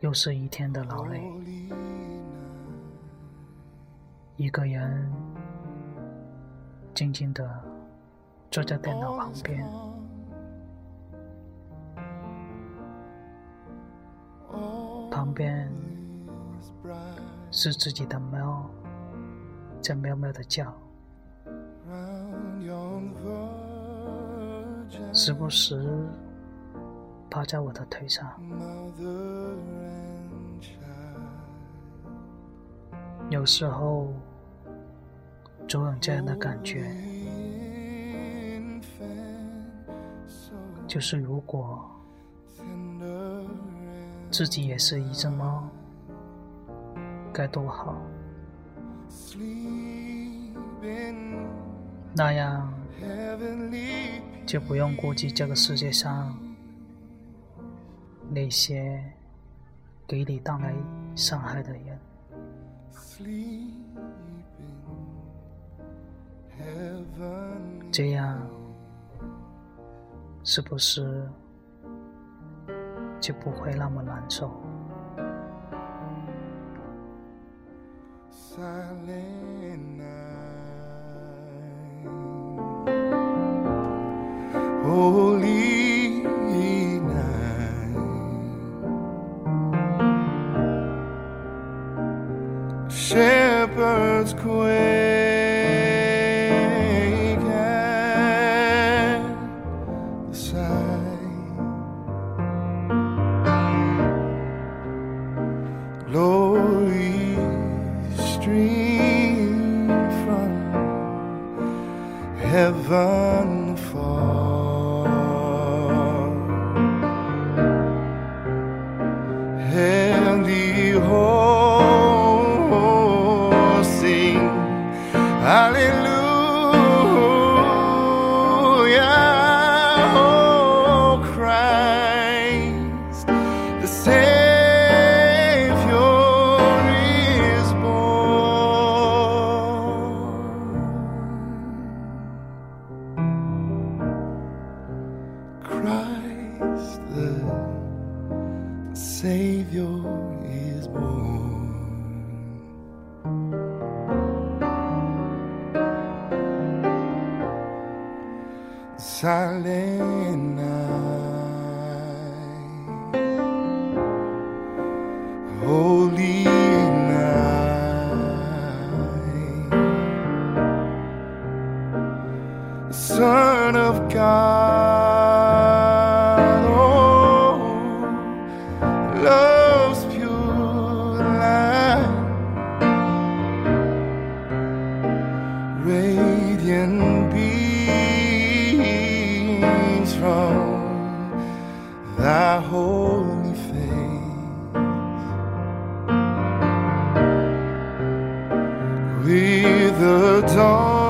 又是一天的劳累，一个人静静的坐在电脑旁边，旁边是自己的猫在喵喵的叫，时不时趴在我的腿上。有时候总有这样的感觉，就是如果自己也是一只猫，该多好！那样就不用顾及这个世界上那些给你带来伤害的人。这样是不是就不会那么难受？shepherds quake at the sight. Glory stream from heaven And the sing Hallelujah, oh Christ, the Savior is born. Christ, the Savior is born. Silent night, holy night, Son of God. With the dawn.